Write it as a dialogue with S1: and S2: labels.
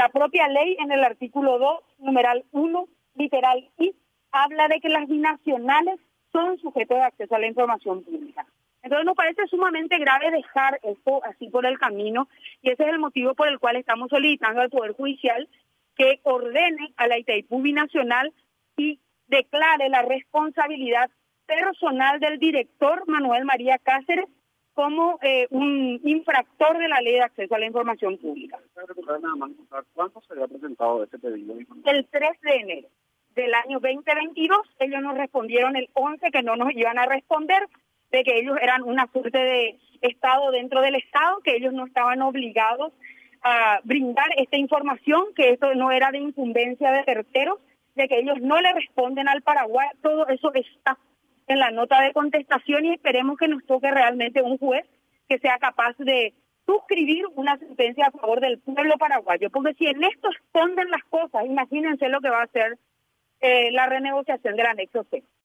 S1: La propia ley en el artículo 2, numeral 1, literal I, habla de que las binacionales son sujetos de acceso a la información pública. Entonces nos parece sumamente grave dejar esto así por el camino y ese es el motivo por el cual estamos solicitando al Poder Judicial que ordene a la Itaipú Binacional y declare la responsabilidad personal del director Manuel María Cáceres como eh, un infractor de la ley de acceso a la información pública.
S2: ¿Cuánto se había presentado ese pedido?
S1: El 3 de enero del año 2022, ellos nos respondieron el 11 que no nos iban a responder, de que ellos eran una suerte de Estado dentro del Estado, que ellos no estaban obligados a brindar esta información, que esto no era de incumbencia de terceros, de que ellos no le responden al Paraguay, todo eso está en la nota de contestación y esperemos que nos toque realmente un juez que sea capaz de suscribir una sentencia a favor del pueblo paraguayo, porque si en esto esconden las cosas, imagínense lo que va a ser eh, la renegociación del anexo C.